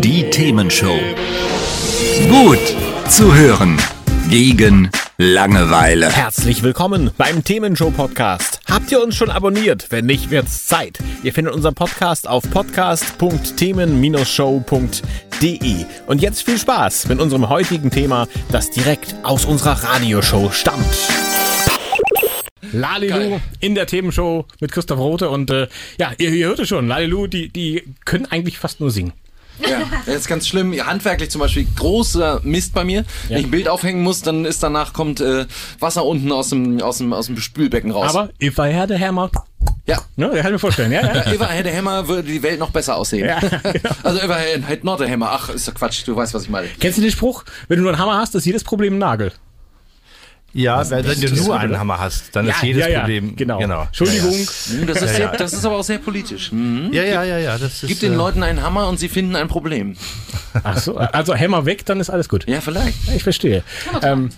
Die Themenshow. Gut zu hören. Gegen Langeweile. Herzlich willkommen beim Themenshow Podcast. Habt ihr uns schon abonniert? Wenn nicht, wird's Zeit. Ihr findet unseren Podcast auf podcast.themen-show.de. Und jetzt viel Spaß mit unserem heutigen Thema, das direkt aus unserer Radioshow stammt. Lalilu in der Themenshow mit Christoph Rote und äh, ja, ihr, ihr hört es schon, Lalilu, die, die können eigentlich fast nur singen. Ja, das ist ganz schlimm. Handwerklich zum Beispiel großer Mist bei mir. Wenn ich ein Bild aufhängen muss, dann ist danach kommt äh, Wasser unten aus dem, aus dem, aus dem Spülbecken raus. Aber if I had a hammer, ja. ne, kann ich mir vorstellen, ja, ja. If I had a hammer, würde die Welt noch besser aussehen. Ja, genau. Also if I had not a hammer. Ach, ist doch Quatsch. Du weißt, was ich meine. Kennst du den Spruch, wenn du nur einen Hammer hast, ist jedes Problem ein Nagel? Ja, wenn du nur einen? Hammer hast, dann ist jedes ja, ja, Problem. Genau. genau. Entschuldigung. Das ist, sehr, das ist aber auch sehr politisch. Hm. Ja, ja, ja, ja. Das ist, Gib den äh, Leuten einen Hammer und sie finden ein Problem. Ach so, also Hammer weg, dann ist alles gut. Ja, vielleicht. Ich verstehe. Ähm,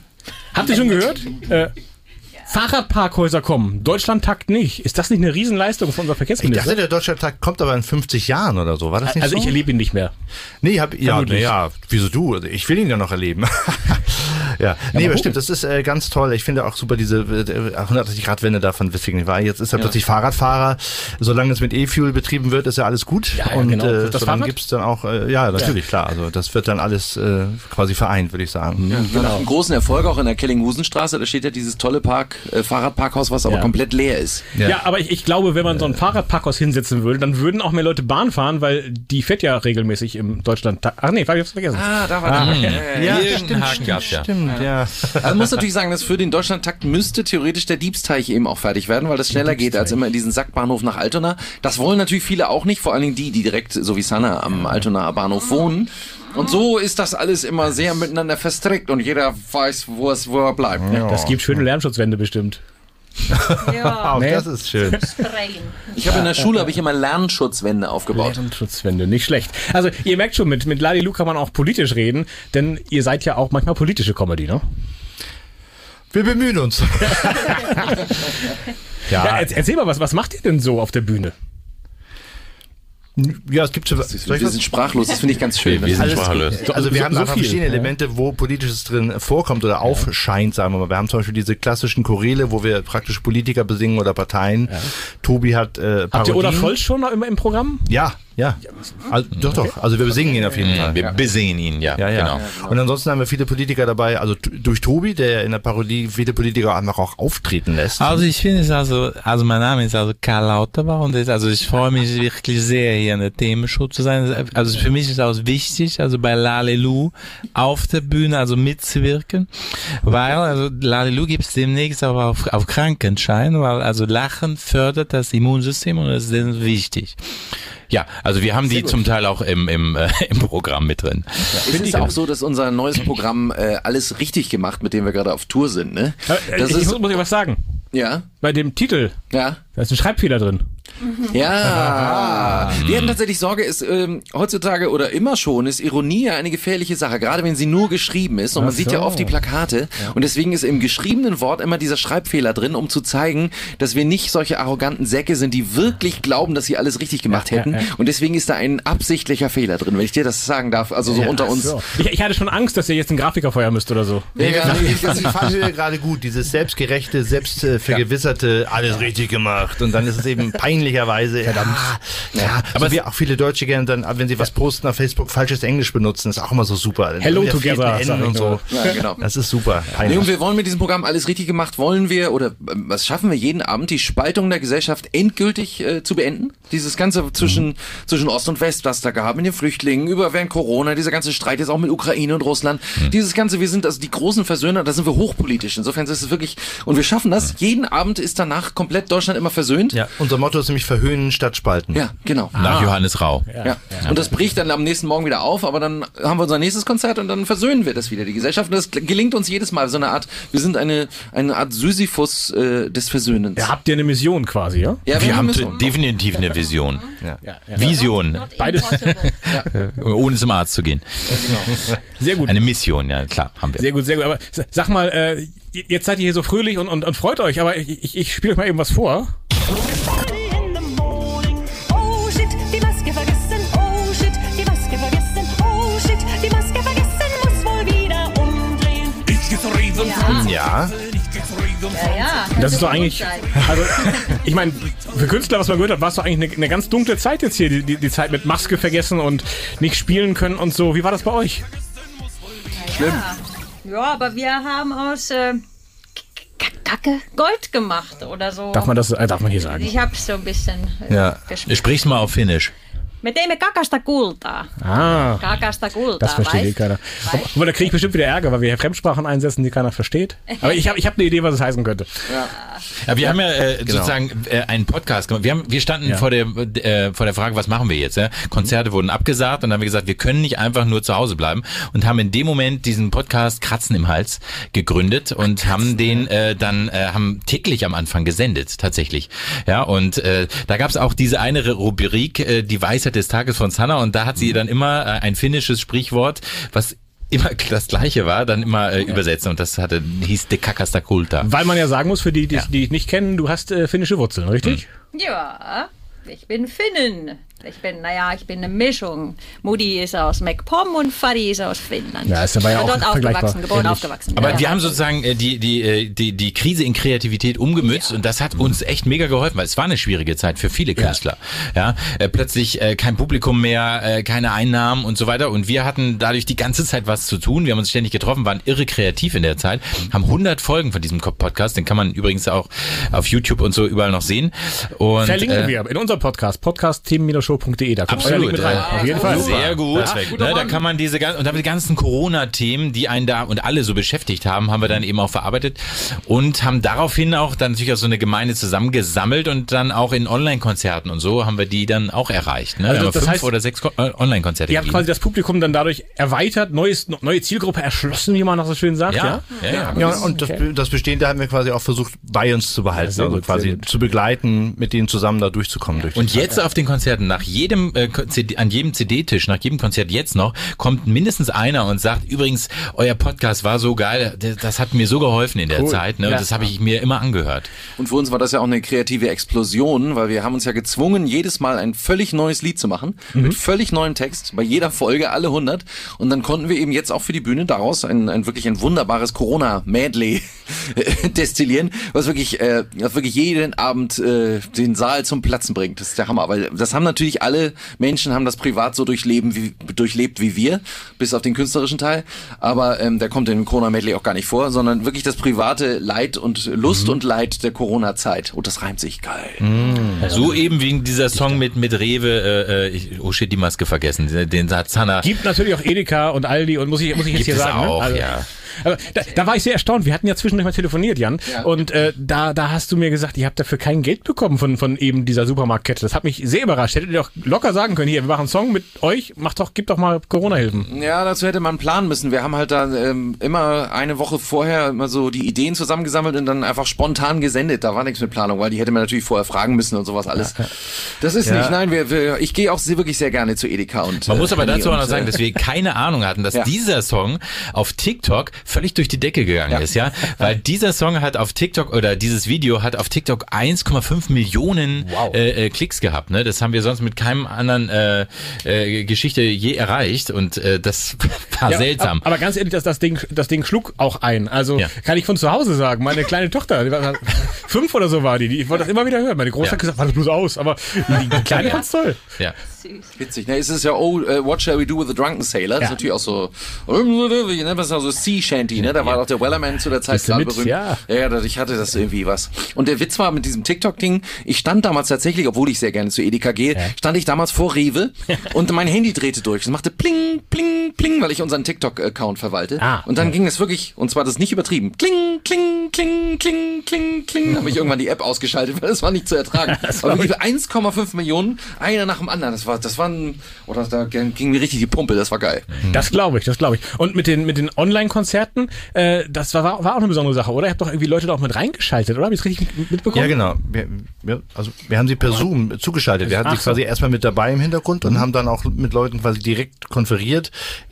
habt ihr schon gehört? Äh, Fahrradparkhäuser kommen. Deutschland takt nicht. Ist das nicht eine Riesenleistung von unserem Ich Verkehrsminister? dachte, der Deutschlandtag kommt aber in 50 Jahren oder so. War das nicht also so? ich erlebe ihn nicht mehr. Nee, hab, ja, ja, wieso du? Also Ich will ihn ja noch erleben. ja, nee, aber stimmt, das ist äh, ganz toll. Ich finde auch super diese äh, 180-Grad-Wende da von Wissingen. Weil jetzt ist er plötzlich Fahrradfahrer. Solange es mit E-Fuel betrieben wird, ist ja alles gut. Ja, ja, Und genau. äh, solange Fahrrad? gibt's dann auch, äh, ja, natürlich, klar. Also das wird dann alles äh, quasi vereint, würde ich sagen. Ja, Nach einem großen Erfolg auch in der Kellinghusenstraße, da steht ja dieses tolle Park, äh, Fahrradparkhaus, was aber Ja. komplett leer ist. Ja, aber ich, ich glaube, wenn man so ein Fahrradparkhaus hinsetzen würde, dann würden auch mehr Leute Bahn fahren, weil die fährt ja regelmäßig im Deutschland. Ach nee, ich hab's vergessen. Ah, da war der. Ja, Irgendeinen stimmt, Haken stimmt, gab's ja. stimmt, ja. Also man muss natürlich sagen, dass für den Deutschlandtakt müsste theoretisch der Diebsteich eben auch fertig werden, weil das schneller geht als immer in diesen Sackbahnhof nach Altona. Das wollen natürlich viele auch nicht, vor allen Dingen die, die direkt, so wie Sanna, am Altonaer Bahnhof wohnen. Und so ist das alles immer sehr miteinander verstrickt und jeder weiß, wo es, wo er bleibt. ne? Das gibt schöne Lärmschutzwände bestimmt. Ja, Auch Nee. das ist schön. Ich habe in der Schule habe ich immer Lernschutzwände aufgebaut. Lärmschutzwände, nicht schlecht. Also ihr merkt schon, mit, mit Lalilu kann man auch politisch reden, denn ihr seid ja auch manchmal politische Comedy, ne? Wir bemühen uns. Ja, ja, erz- erzähl mal, was, was macht ihr denn so auf der Bühne? Ja, es gibt so, Wir was? sind sprachlos, das finde ich ganz schön. Wir, wir sind Alles sprachlos. gut. Also wir So- haben so einfach viel, verschiedene ja. Elemente, wo Politisches drin vorkommt oder aufscheint, sagen wir mal. Wir haben zum Beispiel diese klassischen Choräle, wo wir praktisch Politiker besingen oder Parteien. Tobi hat äh, Habt ihr Olaf Parodien. Scholz schon noch im, im Programm? Ja, ja. Also, doch, doch. Also wir besingen ihn auf jeden Fall. Wir besehen ihn, ja. Ja, ja. Genau. Und ansonsten haben wir viele Politiker dabei, also durch Tobi, der in der Parodie viele Politiker einfach auch auftreten lässt. Also ich finde es also, also mein Name ist also Karl Lauterbach und es, also ich freue mich wirklich sehr hier in der Themenshow zu sein. Also für mich ist auch wichtig, also bei Lalelu auf der Bühne also mitzuwirken, weil also Lalelu gibt es demnächst auch auf, auf Krankenschein, weil also Lachen fördert das Immunsystem und das ist sehr wichtig. Ja, also wir haben die zum Teil auch im, im, äh, im Programm mit drin. Es ist auch so, dass unser neues Programm äh, alles richtig gemacht, mit dem wir gerade auf Tour sind. Ne? Äh, Das ich ist, muss, muss ich was sagen. ja, Bei dem Titel, ja. da ist ein Schreibfehler drin. Ja, wir hatten tatsächlich Sorge, ist ähm, heutzutage oder immer schon ist Ironie ja eine gefährliche Sache, gerade wenn sie nur geschrieben ist und man Ach sieht ja so. oft die Plakate und deswegen ist im geschriebenen Wort immer dieser Schreibfehler drin, um zu zeigen, dass wir nicht solche arroganten Säcke sind, die wirklich glauben, dass sie alles richtig gemacht Ja, hätten ja. und deswegen ist da ein absichtlicher Fehler drin, wenn ich dir das sagen darf, also so unter uns. So. Ich, ich hatte schon Angst, dass ihr jetzt einen Grafiker feuern müsst oder so. Ja, ja, Ich finde die Fallhöhe gerade gut, dieses selbstgerechte, selbstvergewisserte, alles richtig gemacht. Und dann ist es eben peinlicherweise, verdammt. Ja, ja, aber wir auch viele Deutsche gerne dann, wenn sie was posten auf Facebook, falsches Englisch benutzen, ist auch immer so super. Hello together, N ich und so. Ja, genau. Das ist super. Nee, und wir wollen mit diesem Programm alles richtig gemacht, wollen wir oder ähm, was schaffen wir jeden Abend, die Spaltung der Gesellschaft endgültig äh, zu beenden? Dieses ganze zwischen, zwischen Ost und West, was da gab, mit den Flüchtlingen, über während Corona, dieser ganze Streit jetzt auch mit Ukraine und Russland. Dieses ganze, wir sind also die großen Versöhner, da sind wir hochpolitisch. Insofern ist es wirklich, und wir schaffen das. Jeden Abend ist danach komplett Deutschland immer versöhnt. ja, unser Motto ist nämlich verhöhnen statt spalten. Ja, genau. Nach Johannes Rau. Ja. Und das bricht dann am nächsten Morgen wieder auf, aber dann haben wir unser nächstes Konzert und dann versöhnen wir das wieder, die Gesellschaft. Und das gelingt uns jedes Mal. So eine Art, wir sind eine, eine Art Sisyphus äh, des Versöhnens. Ja, habt ihr eine Mission quasi, ja? Ja, Wir haben müssen- definitiv eine Vision. ja, ja. Vision, Beides. ohne zum Arzt zu gehen. Sehr gut. Eine Mission, ja klar, haben wir. Sehr gut, sehr gut. Aber sag mal, äh, jetzt seid ihr hier so fröhlich und, und, und freut euch, aber ich, ich, ich spiele euch mal eben was vor. Ja. Ja, ja. Das ist doch eigentlich, also ich meine, für Künstler, was man gehört hat, war es doch eigentlich eine, eine ganz dunkle Zeit jetzt hier, die, die, die Zeit mit Maske vergessen und nicht spielen können und so. Wie war das bei euch? Ja. ja, aber wir haben aus äh, Kacke Gold gemacht oder so. Darf man das, äh, darf man hier sagen? Ich habe so ein bisschen äh, Ja. gespielt. Sprich's mal auf Finnisch. Me teimme kakasta kultaa. Ah, Kakasta kultaa, das versteht eh weißt? keiner. Weißt? Aber da kriege ich bestimmt wieder Ärger, weil wir hier Fremdsprachen einsetzen, die keiner versteht. Aber ich habe ich hab eine Idee, was es heißen könnte. Ja, wir haben ja äh, sozusagen äh, einen Podcast gemacht. Wir, haben, wir standen Ja. vor, der, äh, vor der Frage, was machen wir jetzt? Ja? Konzerte wurden abgesagt und dann haben wir gesagt, wir können nicht einfach nur zu Hause bleiben und haben in dem Moment diesen Podcast Kratzen im Hals gegründet und haben den äh, dann äh, haben täglich am Anfang gesendet tatsächlich. Ja und äh, da gab es auch diese eine Rubrik, äh, die Weisheit des Tages von Sanna und da hat sie dann immer äh, ein finnisches Sprichwort, was immer das gleiche war, dann immer äh, übersetzt und das hatte hieß de Kakasta Kulta. Weil man ja sagen muss, für die, die, die ich nicht kennen, du hast äh, finnische Wurzeln, richtig? Ja, ich bin Finnin. Ich bin, naja, ich bin eine Mischung. Mutti ist aus MacPom und Fadi ist aus Finnland. Ja, ist aber ja Ich bin auch dort aufgewachsen, geboren, ähnlich. aufgewachsen. Aber ja. wir haben sozusagen äh, die, die, äh, die, die Krise in Kreativität umgemützt und das hat uns echt mega geholfen, weil es war eine schwierige Zeit für viele Künstler. Ja, äh, plötzlich äh, kein Publikum mehr, äh, keine Einnahmen und so weiter und wir hatten dadurch die ganze Zeit was zu tun. Wir haben uns ständig getroffen, waren irre kreativ in der Zeit, haben 100 Folgen von diesem Podcast, den kann man übrigens auch auf YouTube und so überall noch sehen. Und, Verlinken äh, wir in unserem Podcast, podcast-show.de. Da kommt euer Link mit rein. ja. Auf jeden Fall. Sehr gut. Ja. Da kann man diese ganzen, und dann die ganzen Corona-Themen, die einen da und alle so beschäftigt haben, haben wir dann eben auch verarbeitet und haben daraufhin auch dann natürlich auch so eine Gemeinde zusammengesammelt und dann auch in Online-Konzerten und so haben wir die dann auch erreicht. Ne? Also das fünf heißt, oder sechs äh, Online-Konzerte Ihr habt quasi das Publikum dann dadurch erweitert, neues, neue Zielgruppe erschlossen, wie man noch so schön sagt. Ja. ja, ja, ja. Ja, und das, das Bestehende haben wir quasi auch versucht, bei uns zu behalten, also quasi zu begleiten, mit denen zusammen da durchzukommen. Durch Und jetzt auf den Konzerten, nach jedem äh, CD, an jedem CD-Tisch, nach jedem Konzert jetzt noch, kommt mindestens einer und sagt, übrigens, euer Podcast war so geil, das, das hat mir so geholfen in der Cool. Zeit, ne? Und Ja. das habe ich mir immer angehört. Und für uns war das ja auch eine kreative Explosion, weil wir haben uns ja gezwungen, jedes Mal ein völlig neues Lied zu machen, mit völlig neuem Text, bei jeder Folge alle 100. Und dann konnten wir eben jetzt auch für die Bühne daraus ein, ein wirklich ein wunderbares Corona-Medley destillieren, was wirklich, äh, was wirklich jeden Abend äh, den Saal zum Platzen bringt. Das ist der Hammer, weil das haben natürlich alle Menschen, haben das privat so durchleben, wie, durchlebt wie wir, bis auf den künstlerischen Teil. Aber ähm, der kommt in dem Corona-Medley auch gar nicht vor, sondern wirklich das private Leid und Lust und Leid der Corona-Zeit. Und das reimt sich geil. So eben wegen dieser Song mit, mit Rewe, äh, äh, ich, oh shit, die Maske vergessen, den, den hat Zanna. Gibt natürlich auch Edeka und Aldi und muss ich, muss ich jetzt Gibt hier es sagen. auch, ne? ja. Aber da, da war ich sehr erstaunt. Wir hatten ja zwischendurch mal telefoniert, Jan. Und äh, da, da hast du mir gesagt, ihr habt dafür kein Geld bekommen von, von eben dieser Supermarktkette. Das hat mich sehr überrascht. Hättet ihr doch locker sagen können, hier, wir machen einen Song mit euch, macht doch, gibt doch mal Corona-Hilfen. Ja, dazu hätte man planen müssen. Wir haben halt da ähm, immer eine Woche vorher immer so die Ideen zusammengesammelt und dann einfach spontan gesendet. Da war nichts mit Planung, weil die hätte man natürlich vorher fragen müssen und sowas alles. Das ist nicht, nein, wir, wir, ich gehe auch sehr, wirklich sehr gerne zu Edeka und Man äh, muss aber Penny dazu auch noch sagen, äh, dass wir keine Ahnung hatten, dass Ja. dieser Song auf TikTok völlig durch die Decke gegangen ist, ja, weil dieser Song hat auf TikTok oder dieses Video hat auf TikTok 1,5 Millionen äh, äh, Klicks gehabt, ne? Das haben wir sonst mit keinem anderen äh, äh, Geschichte je erreicht und äh, das war Ja, seltsam. ab- Aber ganz ehrlich, das, das, Ding, das Ding schlug auch ein. Also Ja. kann ich von zu Hause sagen. Meine kleine Tochter, die war, fünf oder so war die, die ich wollte das immer wieder hören. Meine Große Ja. hat gesagt, war das bloß aus. Aber die, die Kleine Ja. fand's toll. ja. Witzig, ne? Es ist ja, oh, äh, what shall we do with the drunken sailor? Das ist Ja. natürlich auch so, wie nennt man das auch so Sea Shanty, ne? Da war auch der Wellerman zu der Zeit gerade berühmt. Ja. ja, ja, dadurch hatte das irgendwie was. Und der Witz war mit diesem TikTok-Ding, ich stand damals tatsächlich, obwohl ich sehr gerne zu Edeka gehe, stand ich damals vor Rewe und mein Handy drehte durch. Es machte pling, pling, pling, weil ich unseren TikTok-Account verwalte. Ah, und dann ging es wirklich, und zwar das nicht übertrieben, kling, kling, kling, kling, kling, kling, habe ich irgendwann die App ausgeschaltet, weil das war nicht zu ertragen. Aber wirklich 1,5 Millionen, einer nach dem anderen. Das war, das war ein, oder da ging mir richtig die Pumpe, das war geil. Das glaube ich, das glaube ich. Und mit den, mit den Online-Konzerten, äh, das war, war auch eine besondere Sache, oder? Ihr habt doch irgendwie Leute da auch mit reingeschaltet, oder? Hab ich richtig mitbekommen? Ja, genau. Wir, wir, also wir haben sie per Zoom zugeschaltet. Wir hatten Ach sie so. quasi erstmal mit dabei im Hintergrund und haben dann auch mit Leuten quasi direkt konferiert.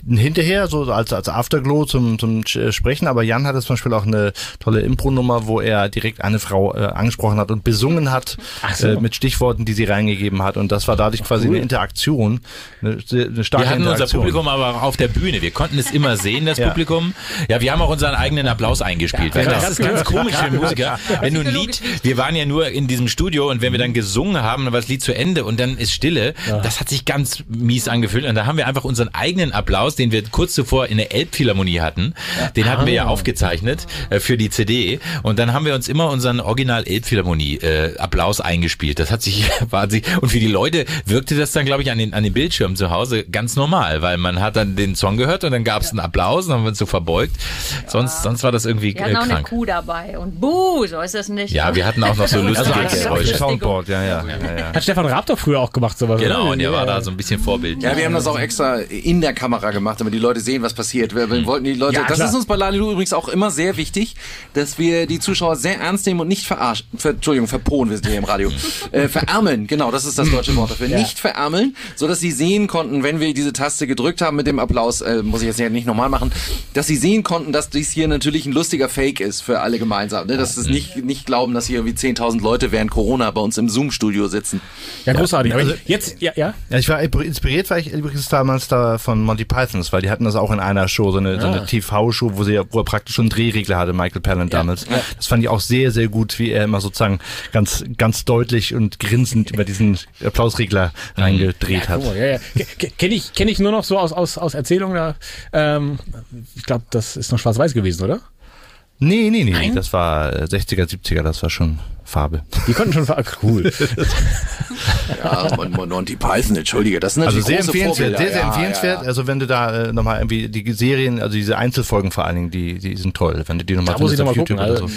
Hinterher, so als, als Afterglow zum, zum Sch- Sprechen. Aber Jan hatte zum Beispiel auch eine tolle Impro-Nummer, wo er direkt eine Frau äh, angesprochen hat und besungen hat so. äh, mit Stichworten, die sie reingegeben hat. Und das war dadurch quasi eine Interaktion, eine, eine starke Wir hatten unser Interaktion. Publikum aber auch auf der Bühne. Wir konnten es immer sehen, das Ja. Publikum. Ja, wir haben auch unseren eigenen Applaus eingespielt. ja, das ganz ist ganz komisch für Musiker. Wenn du ein Lied, wir waren ja nur in diesem Studio und wenn wir dann gesungen haben, dann war das Lied zu Ende und dann ist Stille. Das hat sich ganz mies angefühlt und da haben wir einfach unseren eigenen Applaus, den wir kurz zuvor in der Elbphilharmonie hatten, den hatten wir ja aufgezeichnet äh, für die CD und dann haben wir uns immer unseren Original Elbphilharmonie äh, Applaus eingespielt. Das hat sich wahnsinnig und für die Leute wirkte das dann glaube ich an den an den Bildschirmen zu Hause ganz normal, weil man hat dann den Song gehört und dann gab es einen Applaus und dann haben wir uns so verbeugt. Sonst sonst war das irgendwie Wir äh, hatten auch eine krank. Kuh dabei und buh, so ist das nicht. Ja, wir hatten auch noch so lustige Also als Geräusche. Soundboard, ja, ja. ja, ja. Hat Stefan Raab doch früher auch gemacht, sowas. Genau, oder? und der war Ja. da so ein bisschen Vorbild. Ja, wir haben das auch extra in der Kamera gemacht, damit die Leute sehen, was passiert. Wir, wir wollten die Leute, Ja, das ist uns bei Lalilu übrigens auch immer sehr wichtig, dass wir die Zuschauer sehr ernst nehmen und nicht verarschen, ver, Entschuldigung, verponen, wir sind hier im Radio, äh, verärmeln, genau, das ist das deutsche Wort dafür, nicht verärmeln, so dass sie sehen konnten, wenn wir diese Taste gedrückt haben mit dem Applaus, äh, muss ich jetzt ja nicht nochmal machen, dass sie sehen konnten, dass dies hier natürlich ein lustiger Fake ist für alle gemeinsam, ne? dass es nicht, nicht glauben, dass hier irgendwie 10.000 Leute während Corona bei uns im Zoom-Studio sitzen. Ja, großartig. Aber Also- jetzt, ja, ja. Ja, ich war inspiriert, war ich übrigens damals da von Monty Pythons, weil die hatten das auch in einer Show, so eine, so eine TV-Show, wo, sie, wo er praktisch schon Drehregler hatte, Michael Palin damals. Das fand ich auch sehr, sehr gut, wie er immer sozusagen ganz, ganz deutlich und grinsend über diesen Applausregler reingedreht hat. Ja, ja. Ke- Kenne ich, kenn ich nur noch so aus, aus, aus Erzählungen. Da, ähm, ich glaube, das ist noch schwarz-weiß gewesen, oder? Nee, nee, nee, das war äh, 60er, 70er, das war schon Farbe. Die konnten schon. Ach, cool. Ja, Mon- Mon- Monty Python, entschuldige, das sind Also natürlich sehr große empfehlenswert, Vorbilder. sehr, sehr Ja, empfehlenswert. ja, ja. Also wenn du da äh, nochmal irgendwie die Serien, also diese Einzelfolgen vor allen Dingen, die, die sind toll. Wenn du die nochmal findest auf YouTube gucken, oder also- so.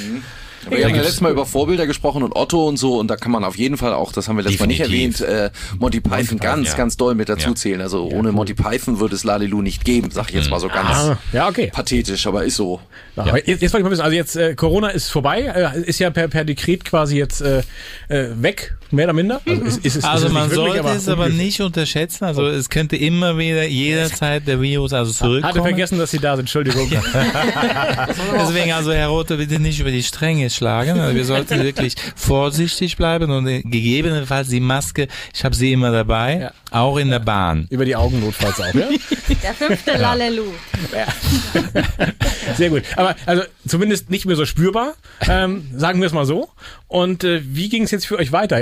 Aber wir haben ja letztes Mal über Vorbilder gesprochen und Otto und so und da kann man auf jeden Fall auch, das haben wir letztes Mal nicht erwähnt, äh, Monty Python ganz, ja. ganz doll mit dazu Ja. zählen. Also ohne Monty Python würde es Lalilu nicht geben, sag ich jetzt mal so ganz Ah, ja, okay. pathetisch, aber ist so. Ja, aber Jetzt, jetzt wollte ich mal wissen, also jetzt äh, Corona ist vorbei, äh, ist ja per, per Dekret quasi jetzt äh, äh, weg, mehr oder minder. Also, ist, ist, Also ist es man nicht wirklich, sollte es aber ungefähr. nicht unterschätzen. Also es könnte immer wieder jederzeit der Virus also Hatte zurückkommen. vergessen, dass Sie da sind, Entschuldigung. Deswegen also Herr Rothe, bitte nicht über die Stränge schlagen. Also wir sollten wirklich vorsichtig bleiben und gegebenenfalls die Maske, ich habe sie immer dabei, Ja. auch in der Bahn. Über die Augen notfalls auch, ja? Der fünfte Lalelu. Sehr gut. Aber also zumindest nicht mehr so spürbar, ähm, sagen wir es mal so. Und äh, wie ging es jetzt für euch weiter?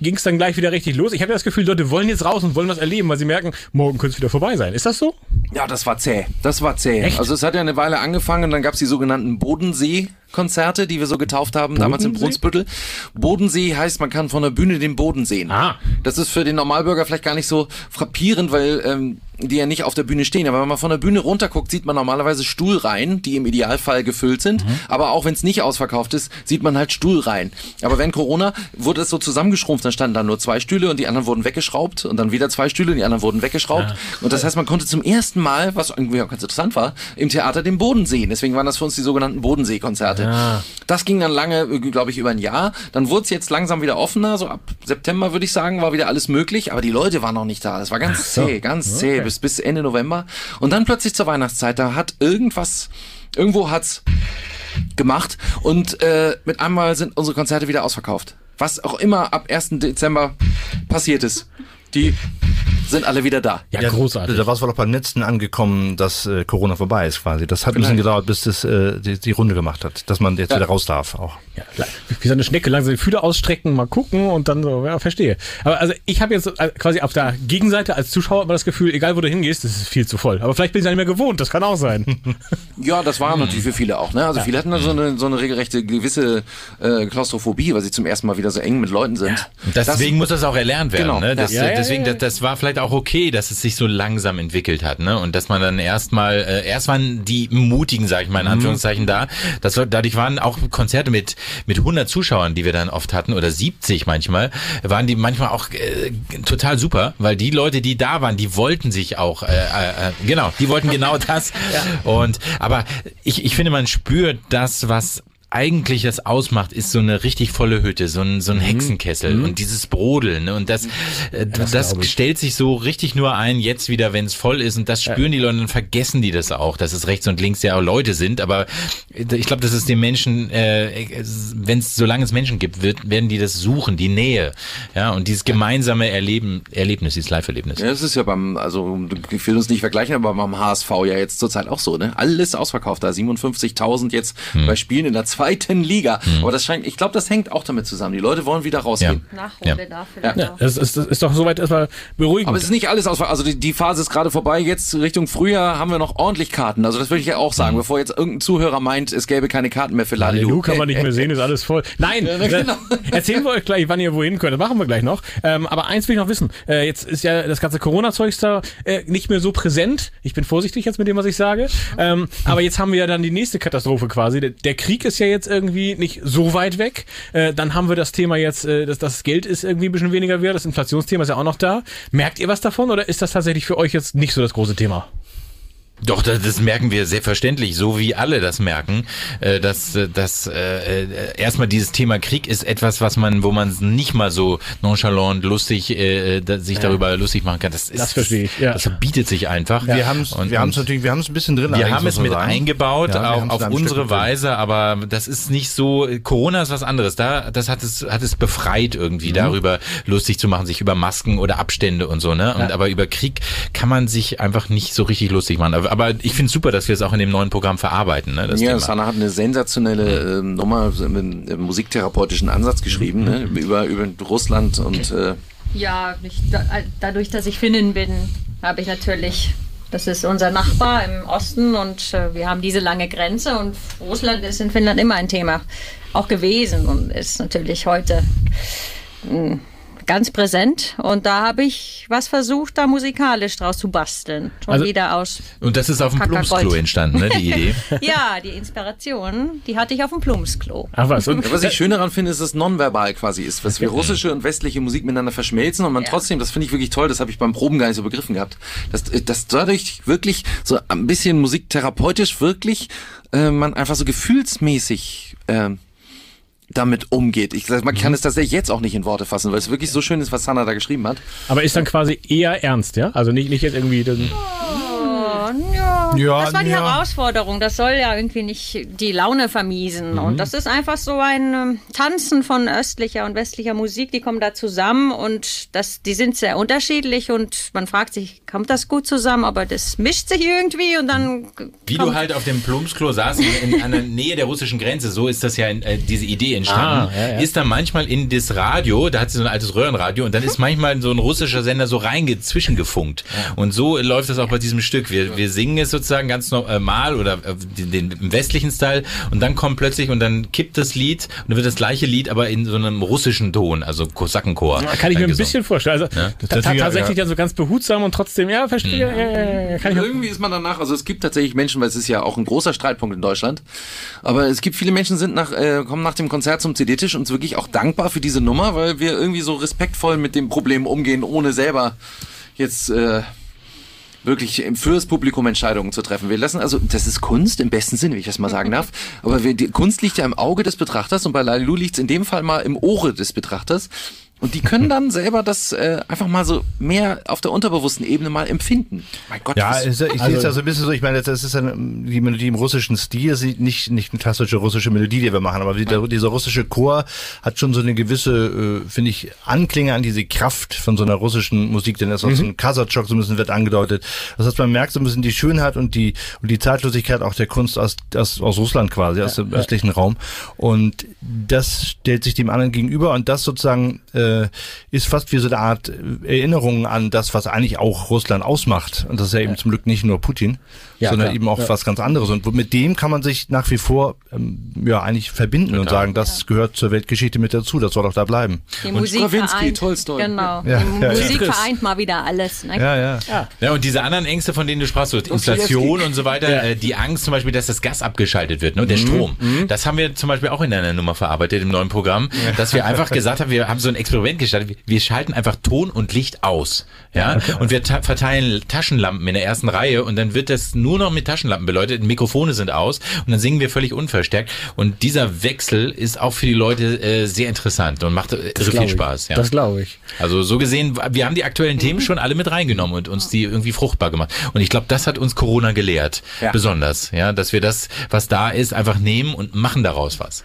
Ging es dann gleich wieder richtig los? Ich habe ja das Gefühl, Leute wollen jetzt raus und wollen was erleben, weil sie merken, morgen könnte es wieder vorbei sein. Ist das so? Ja, das war zäh. Das war zäh. Echt? Also es hat ja eine Weile angefangen und dann gab's die sogenannten Bodensee-Konzerte, die wir so getauft haben, damals im Bodensee? Brunsbüttel. Bodensee heißt, man kann von der Bühne den Boden sehen. Ah. Das ist für den Normalbürger vielleicht gar nicht so frappierend, weil ähm, die ja nicht auf der Bühne stehen. Aber wenn man von der Bühne runterguckt, sieht man normalerweise Stuhlreihen, die im Idealfall gefüllt sind. Mhm. Aber auch wenn es nicht ausverkauft ist, sieht man halt Stuhlreihen. Aber wenn Corona, wurde es so zusammengeschrumpft, dann standen da nur zwei Stühle und die anderen wurden weggeschraubt und dann wieder zwei Stühle und die anderen wurden weggeschraubt. Und das heißt, man konnte zum ersten Mal, was irgendwie auch ganz interessant war, im Theater den Boden sehen. Deswegen waren das für uns die sogenannten Bodensee-Konzerte. Das ging dann lange, glaube ich, über ein Jahr. Dann wurde es jetzt langsam wieder offener, so ab September würde ich sagen, war wieder alles möglich, aber die Leute waren noch nicht da. Das war ganz zäh, ganz zäh bis, bis Ende November. Und dann plötzlich zur Weihnachtszeit, da hat irgendwas, irgendwo hat's gemacht und äh, mit einmal sind unsere Konzerte wieder ausverkauft. Was auch immer ab 1. Dezember passiert ist. Die sind alle wieder da. Ja, großartig. Da war es wohl auch beim letzten angekommen, dass äh, Corona vorbei ist quasi. Das hat ein bisschen gedauert, bis das äh, die, die Runde gemacht hat, dass man jetzt wieder raus darf auch. Ja, wie so eine Schnecke langsam die Fühler ausstrecken, mal gucken und dann so, ja, verstehe. Aber also ich habe jetzt äh, quasi auf der Gegenseite als Zuschauer immer das Gefühl, egal wo du hingehst, das ist viel zu voll. Aber vielleicht bin ich ja nicht mehr gewohnt, das kann auch sein. Ja, das war natürlich für viele auch. Ne? Also viele hatten da so eine, so eine regelrechte gewisse äh, Klaustrophobie, weil sie zum ersten Mal wieder so eng mit Leuten sind. Und deswegen muss das auch erlernt werden. Genau. Ne? Das, Ja, ja, deswegen, ja, ja. Das, das war vielleicht auch okay, dass es sich so langsam entwickelt hat. Ne? Und dass man dann erstmal, äh, erst waren die Mutigen, sag ich mal in Anführungszeichen, da. Das, war- dadurch waren auch Konzerte mit, mit 100 Zuschauern, die wir dann oft hatten, oder 70 manchmal, waren die manchmal auch äh, total super, weil die Leute, die da waren, die wollten sich auch, äh, äh, äh, genau, die wollten genau das. Und aber ich, ich finde, man spürt das, was eigentlich das ausmacht, ist so eine richtig volle Hütte, so ein, so ein Hexenkessel und dieses Brodeln. Ne? Und das, äh, das, stellt sich so richtig nur ein, jetzt wieder, wenn es voll ist. Und das spüren die Leute, dann vergessen die das auch, dass es rechts und links ja auch Leute sind. Aber ich glaube, das ist den Menschen, äh, wenn es, solange es Menschen gibt, wird, werden die das suchen, die Nähe. Ja, und dieses gemeinsame Erleben, Erlebnis, dieses Live-Erlebnis. Ja, das ist ja beim, also ich will uns nicht vergleichen, aber beim HSV ja jetzt zurzeit auch so, ne? Alles ausverkauft da, 57.000 jetzt Hm. bei Spielen in der zweiten Liga. Aber das scheint, ich glaube, das hängt auch damit zusammen. Die Leute wollen wieder rausgehen. Nachhole da vielleicht Ja, auch. das ist, das ist doch soweit erstmal beruhigend. Aber es ist nicht alles ausverkauft. Also die, die Phase ist gerade vorbei. Jetzt Richtung Frühjahr haben wir noch ordentlich Karten. Also das würde ich ja auch sagen, bevor jetzt irgendein Zuhörer meint, es gäbe keine Karten mehr für Lalelu. kann man nicht mehr sehen, ist alles voll. Nein, na, genau. äh, erzählen wir euch gleich, wann ihr wohin könnt. Das machen wir gleich noch. Ähm, aber eins will ich noch wissen. Äh, jetzt ist ja das ganze Corona-Zeugs da äh, nicht mehr so präsent. Ich bin vorsichtig jetzt mit dem, was ich sage. Ähm, aber jetzt haben wir ja dann die nächste Katastrophe quasi. Der, der Krieg ist ja jetzt irgendwie nicht so weit weg. Äh, dann haben wir das Thema jetzt, äh, dass das Geld ist irgendwie ein bisschen weniger wert. Das Inflationsthema ist ja auch noch da. Merkt ihr was davon oder ist das tatsächlich für euch jetzt nicht so das große Thema? Doch, das, das merken wir selbstverständlich, so wie alle das merken, äh, dass, äh, dass äh, äh, erstmal dieses Thema Krieg ist etwas, was man, wo man nicht mal so nonchalant lustig äh, da, sich darüber lustig machen kann. Das, ist, Das verstehe ich, ja. Das verbietet sich einfach. Wir haben es wir haben's und- natürlich, wir haben es ein bisschen drin. Wir haben es mit sagen. eingebaut, Ja, wir auf, ein Stück unsere mit drin. Weise, aber das ist nicht so, Corona ist was anderes. Da, das hat es, hat es befreit irgendwie, Mhm. darüber lustig zu machen, sich über Masken oder Abstände und so, ne? Und, Aber über Krieg kann man sich einfach nicht so richtig lustig machen. Aber, aber ich finde super, dass wir es auch in dem neuen Programm verarbeiten, ne? Das ja, Thema. Sana hat eine sensationelle äh, Nummer mit einem musiktherapeutischen Ansatz geschrieben, ne? über, über Russland und äh, Ja, ich, da, dadurch, dass ich Finnin bin, habe ich natürlich, das ist unser Nachbar im Osten und äh, wir haben diese lange Grenze und Russland ist in Finnland immer ein Thema, auch gewesen und ist natürlich heute mh, ganz präsent. Und da habe ich was versucht, da musikalisch draus zu basteln. Schon Also- wieder aus. Und das ist auf dem. Plumpsklo entstanden, ne? Die Idee. Ja, die Inspiration, die hatte ich auf dem Plumpsklo. Ach was. Und, was ich schön daran finde, ist, dass es nonverbal quasi ist, was wir russische und westliche Musik miteinander verschmelzen und man Ja. trotzdem, das finde ich wirklich toll, das habe ich beim Proben gar nicht so begriffen gehabt, dass, dass dadurch wirklich so ein bisschen musiktherapeutisch wirklich äh, man einfach so gefühlsmäßig ähm, damit umgeht. Ich sag, man kann es tatsächlich jetzt auch nicht in Worte fassen, weil es wirklich so schön ist, was Sanna da geschrieben hat. aber ist dann quasi eher ernst, ja? Also nicht, nicht jetzt irgendwie... Ja, das war die ja. Herausforderung. Das soll ja irgendwie nicht die Laune vermiesen. Mhm. Und das ist einfach so ein ähm, Tanzen von östlicher und westlicher Musik. Die kommen da zusammen und das, die sind sehr unterschiedlich und man fragt sich, kommt das gut zusammen? Aber das mischt sich irgendwie und dann. Wie du halt auf dem Plumpsklo saßt, in, in einer Nähe der russischen Grenze, so ist das ja in, äh, diese Idee entstanden. Ah, ja, ja. Ist dann manchmal in das Radio, da hat sie so ein altes Röhrenradio und dann ist manchmal so ein russischer Sender so reingezwischen gefunkt. Und so läuft das auch bei diesem Stück. Wir, wir singen es sozusagen ganz normal oder äh, den, den im westlichen Style und dann kommt plötzlich und dann kippt das Lied und dann wird das gleiche Lied, aber in so einem russischen Ton, also Kosakenchor. Kann ich mir ein gesungen. bisschen vorstellen. Also ta- natürlich, tatsächlich ja. dann so ganz behutsam und trotzdem, ja, verstehe. Ja, ja, ja, ja, kann ich mir- Irgendwie ist man danach, also es gibt tatsächlich Menschen, weil es ist ja auch ein großer Streitpunkt in Deutschland, aber es gibt viele Menschen, sind nach, äh, kommen nach dem Konzert zum CD-Tisch und sind wirklich auch dankbar für diese Nummer, weil wir irgendwie so respektvoll mit dem Problem umgehen, ohne selber jetzt äh, wirklich fürs Publikum Entscheidungen zu treffen. Wir lassen also, das ist Kunst im besten Sinne, wie ich das mal sagen darf, aber wir, die Kunst liegt ja im Auge des Betrachters und bei Lalilu liegt es in dem Fall mal im Ohre des Betrachters. Und die können dann selber das äh, einfach mal so mehr auf der unterbewussten Ebene mal empfinden. Mein Gott, Ja, ist, ich sehe es ja so ein bisschen so, ich meine, das ist ein, die Melodie im russischen Stil, nicht, nicht eine klassische russische Melodie, die wir machen, aber die, der, dieser russische Chor hat schon so eine gewisse, äh, finde ich, Anklinge an diese Kraft von so einer russischen Musik, denn das ist auch so ein Kasachok, so ein bisschen wird angedeutet. Das heißt, man merkt so ein bisschen die Schönheit und die, und die Zeitlosigkeit auch der Kunst aus, aus, aus Russland quasi, aus dem östlichen Raum. Und das stellt sich dem anderen gegenüber und das sozusagen äh, ist fast wie so eine Art Erinnerung an das, was eigentlich auch Russland ausmacht. Und das ist ja eben zum Glück nicht nur Putin, Ja, sondern klar. eben auch was ganz anderes. Und mit dem kann man sich nach wie vor ähm, ja eigentlich verbinden und sagen, das gehört zur Weltgeschichte mit dazu, das soll auch da bleiben. Die Musik Stravinsky, vereint, Tolstoi. Genau. Ja, die ja, ja. Musik vereint mal wieder alles. Ne? Ja, ja. Ja, und diese anderen Ängste, von denen du sprachst, so Inflation und so weiter, äh, die Angst zum Beispiel, dass das Gas abgeschaltet wird, ne, der Strom. Das haben wir zum Beispiel auch in einer Nummer verarbeitet im neuen Programm, dass wir einfach gesagt haben, wir haben so ein Experiment gestartet. Wir schalten einfach Ton und Licht aus. Ja, und wir ta verteilen Taschenlampen in der ersten Reihe und dann wird das nur noch mit Taschenlampen beleuchtet. Mikrofone sind aus und dann singen wir völlig unverstärkt. Und dieser Wechsel ist auch für die Leute äh, sehr interessant und macht äh, irre viel. Spaß. Ja. Das glaube ich. Also so gesehen, wir haben die aktuellen Mhm. Themen schon alle mit reingenommen und uns die irgendwie fruchtbar gemacht. Und ich glaube, das hat uns Corona gelehrt. Ja. Besonders, ja, dass wir das, was da ist, einfach nehmen und machen daraus was.